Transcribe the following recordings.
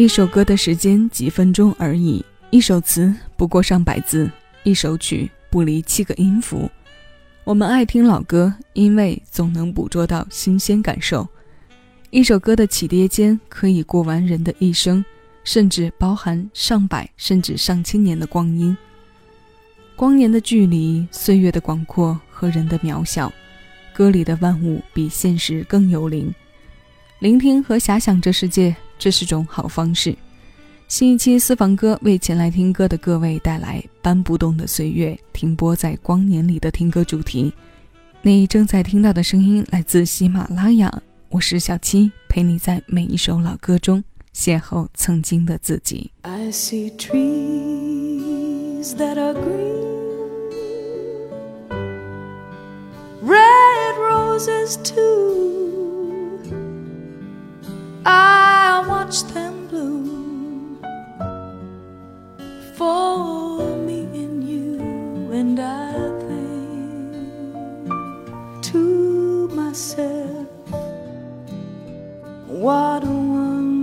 一首歌的时间几分钟而已，一首词不过上百字，一首曲不离七个音符。我们爱听老歌，因为总能捕捉到新鲜感受。一首歌的起跌间可以过完人的一生，甚至包含上百甚至上千年的光阴。光年的距离，岁月的广阔和人的渺小，歌里的万物比现实更有灵。聆听和遐想这世界，这是种好方式。新一期私房歌为前来听歌的各位带来搬不动的岁月，停泊在光年里的听歌主题。你正在听到的声音来自喜马拉雅。我是小七，陪你在每一首老歌中邂逅曾经的自己。I see trees that are green, red roses too. I watch them bloom for me and you, and I think to myself. What a wonderful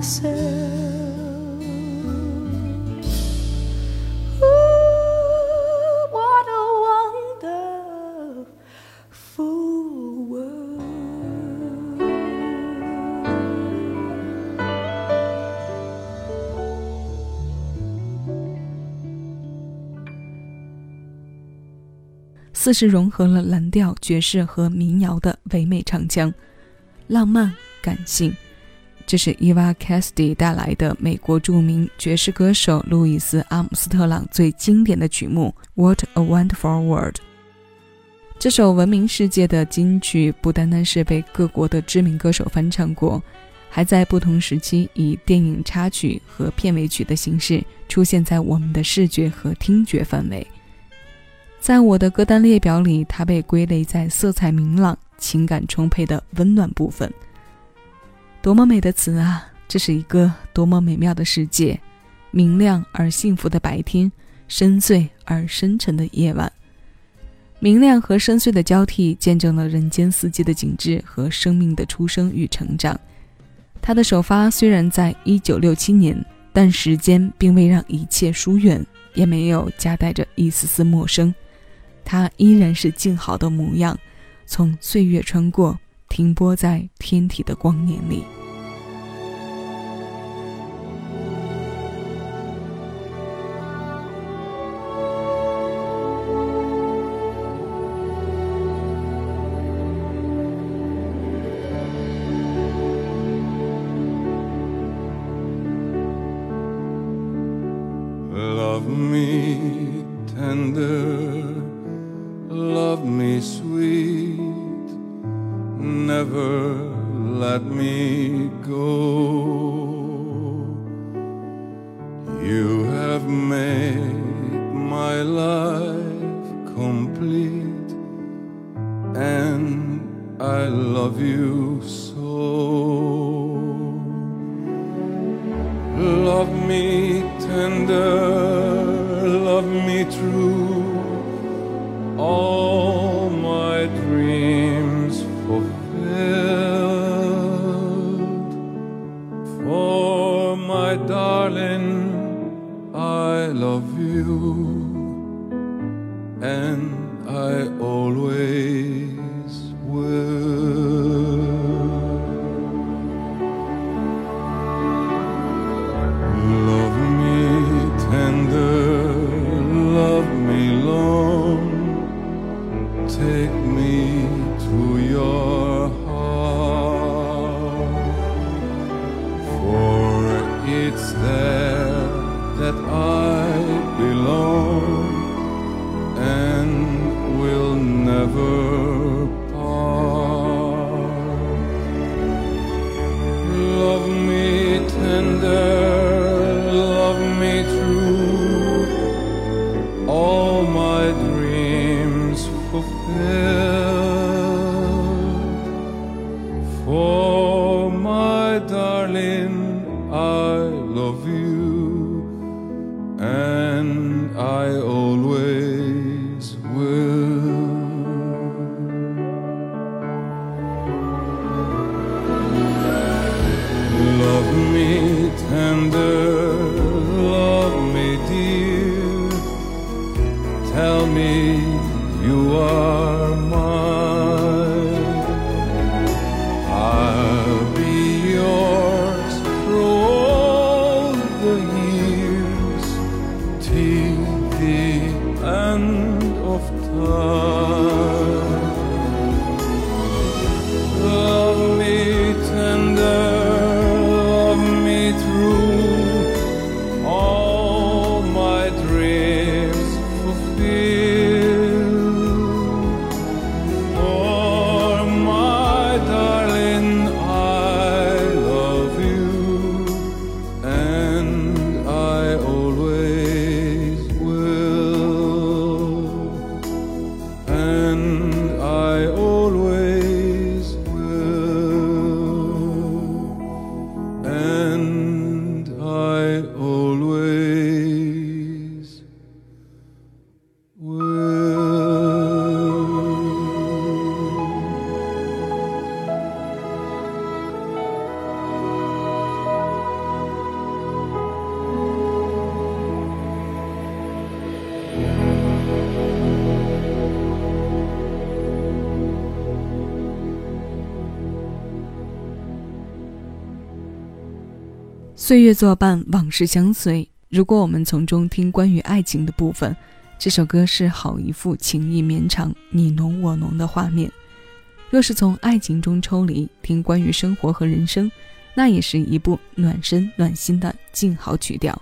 四是融合了蓝调爵士和民谣的唯美唱腔浪漫感性。这是伊娃·凯斯蒂带来的美国著名爵士歌手路易斯·阿姆斯特朗最经典的曲目《What a Wonderful World》。这首闻名世界的金曲不单单是被各国的知名歌手翻唱过，还在不同时期以电影插曲和片尾曲的形式出现在我们的视觉和听觉范围。在我的歌单列表里，它被归类在色彩明朗、情感充沛的温暖部分。多么美的词啊！这是一个多么美妙的世界，明亮而幸福的白天，深邃而深沉的夜晚。明亮和深邃的交替，见证了人间四季的景致和生命的出生与成长。他的首发虽然在一九六七年，但时间并未让一切疏远，也没有夹带着一丝丝陌生。他依然是静好的模样，从岁月穿过，停泊在天体的光年里。You have made my life complete, and I love you so. Love me tender. end of time. always. 岁月作伴，往事相随。如果我们从中听关于爱情的部分，这首歌是好一幅情意绵长、你侬我侬的画面。若是从爱情中抽离，听关于生活和人生，那也是一部暖身暖心的静好曲调。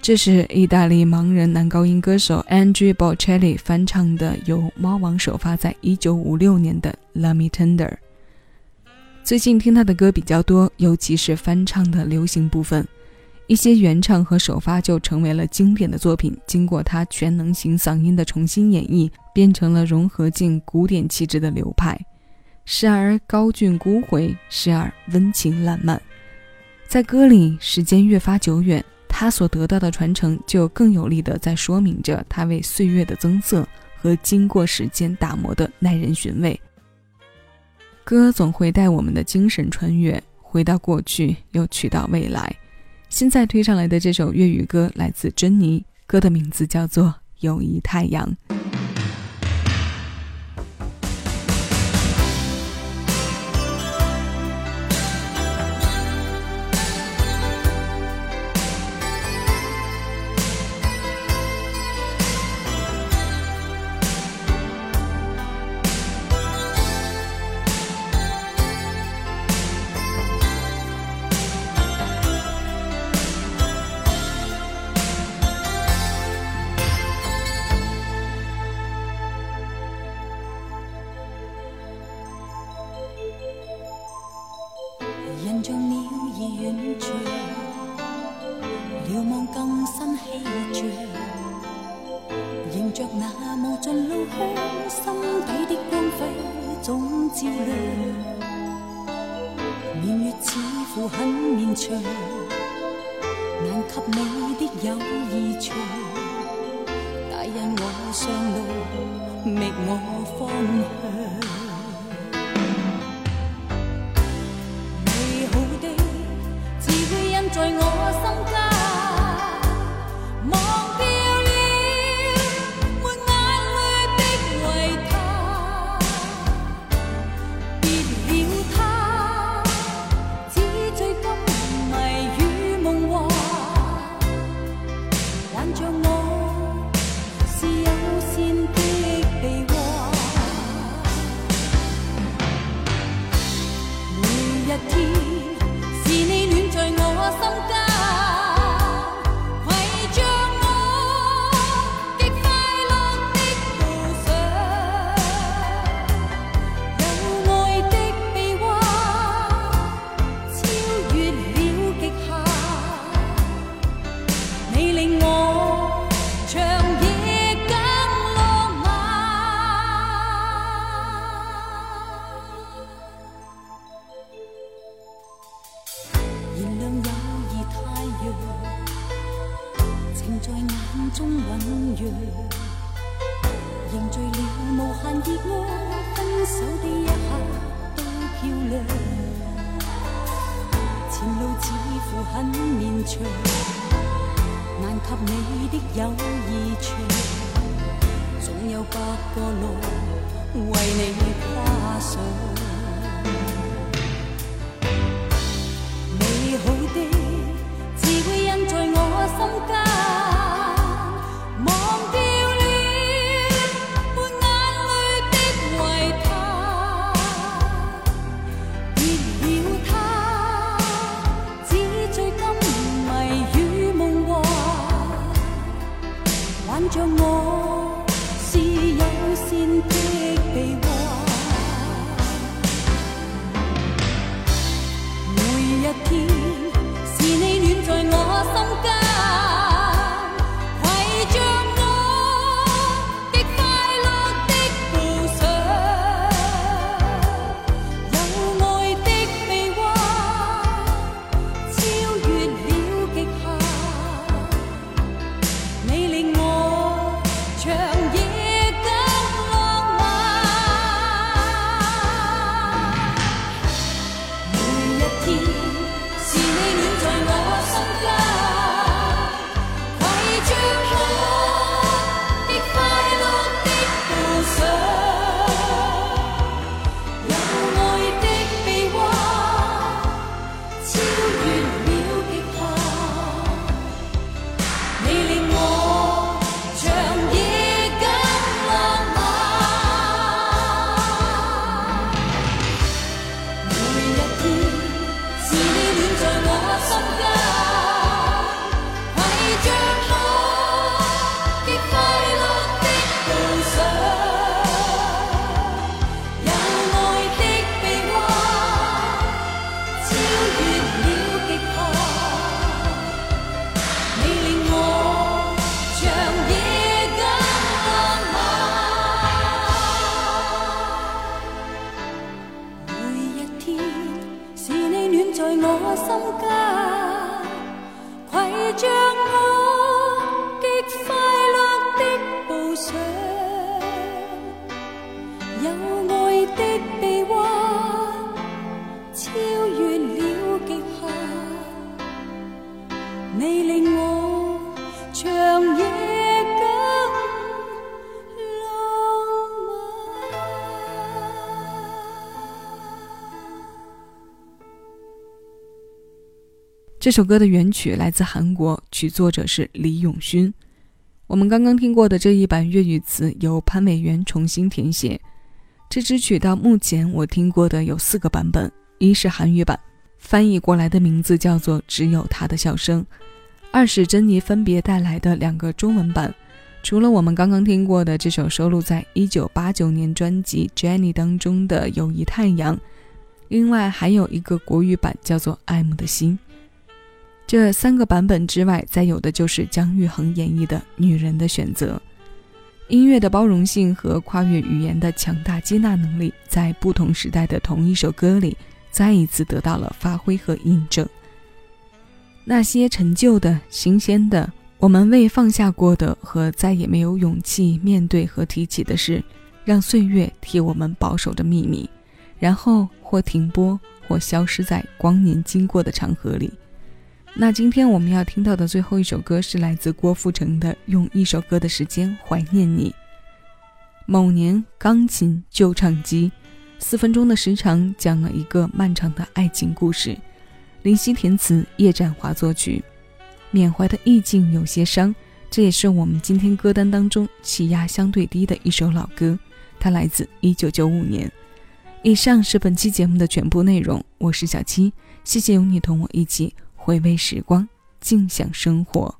这是意大利盲人男高音歌手 Andrea Bocelli 翻唱的，由猫王首发在1956年的《Love Me Tender》。最近听他的歌比较多，尤其是翻唱的流行部分，一些原唱和首发就成为了经典的作品。经过他全能型嗓音的重新演绎，变成了融合进古典气质的流派，时而高峻孤回，时而温情烂漫。在歌里，时间越发久远。他所得到的传承，就更有力地在说明着他为岁月的增色和经过时间打磨的耐人寻味。歌总会带我们的精神穿越，回到过去，又去到未来。现在推上来的这首粤语歌来自珍妮，歌的名字叫做《友谊太阳》。会印百个路为你加上。这首歌的原曲来自韩国，曲作者是李永勋。我们刚刚听过的这一版粤语词由潘美元重新填写。这支曲到目前我听过的有四个版本，一是韩语版，翻译过来的名字叫做《只有他的笑声》；二是珍妮分别带来的两个中文版，除了我们刚刚听过的这首收录在1989年专辑《Jenny》当中的《友谊太阳》，另外还有一个国语版叫做《爱慕的心》。这三个版本之外，再有的就是姜育恒演绎的《女人的选择》。音乐的包容性和跨越语言的强大接纳能力，在不同时代的同一首歌里，再一次得到了发挥和印证。那些陈旧的、新鲜的，我们未放下过的和再也没有勇气面对和提起的事，让岁月替我们保守着秘密，然后或停播，或消失在光年经过的长河里。那今天我们要听到的最后一首歌是来自郭富城的《用一首歌的时间怀念你》。某年钢琴旧唱机，四分钟的时长讲了一个漫长的爱情故事。林夕填词，叶展华作曲，缅怀的意境有些伤。这也是我们今天歌单当中气压相对低的一首老歌，它来自一九九五年。以上是本期节目的全部内容，我是小七，谢谢有你同我一起。回味时光，静享生活。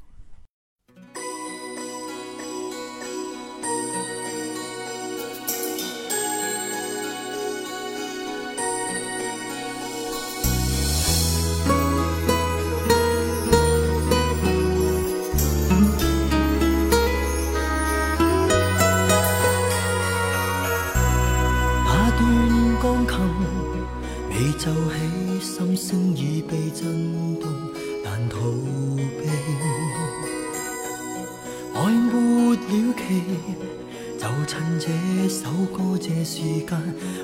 首歌这时间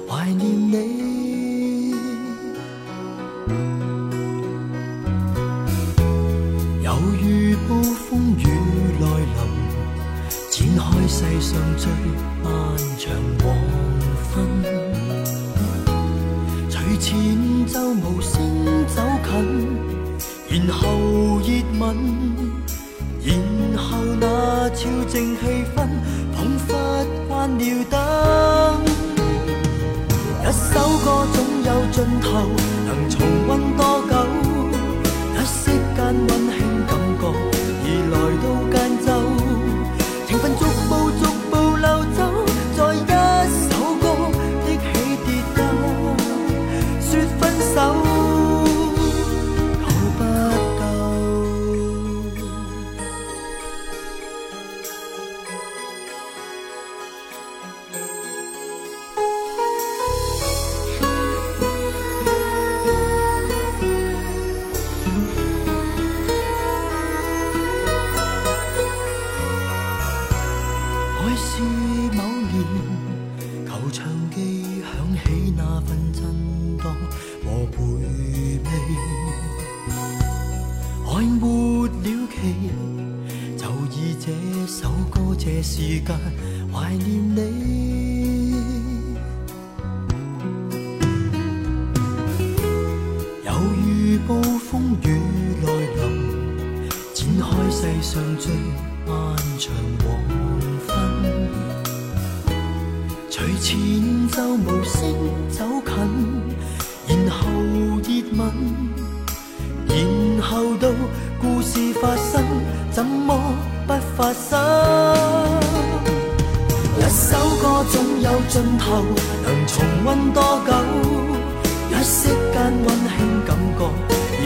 怀念你。犹如暴风雨来临，展开世上最漫长黄昏，随前奏无声走近。然后热吻，然后那超静气渗透就以这首歌这时间怀念你。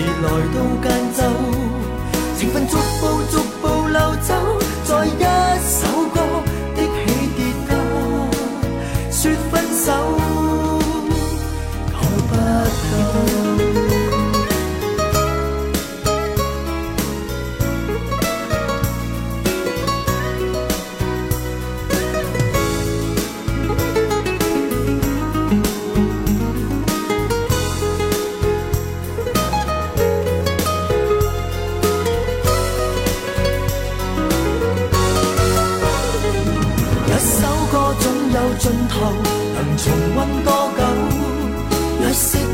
来到间奏，情分逐步逐步流走，一首歌总有尽头，能重温多久？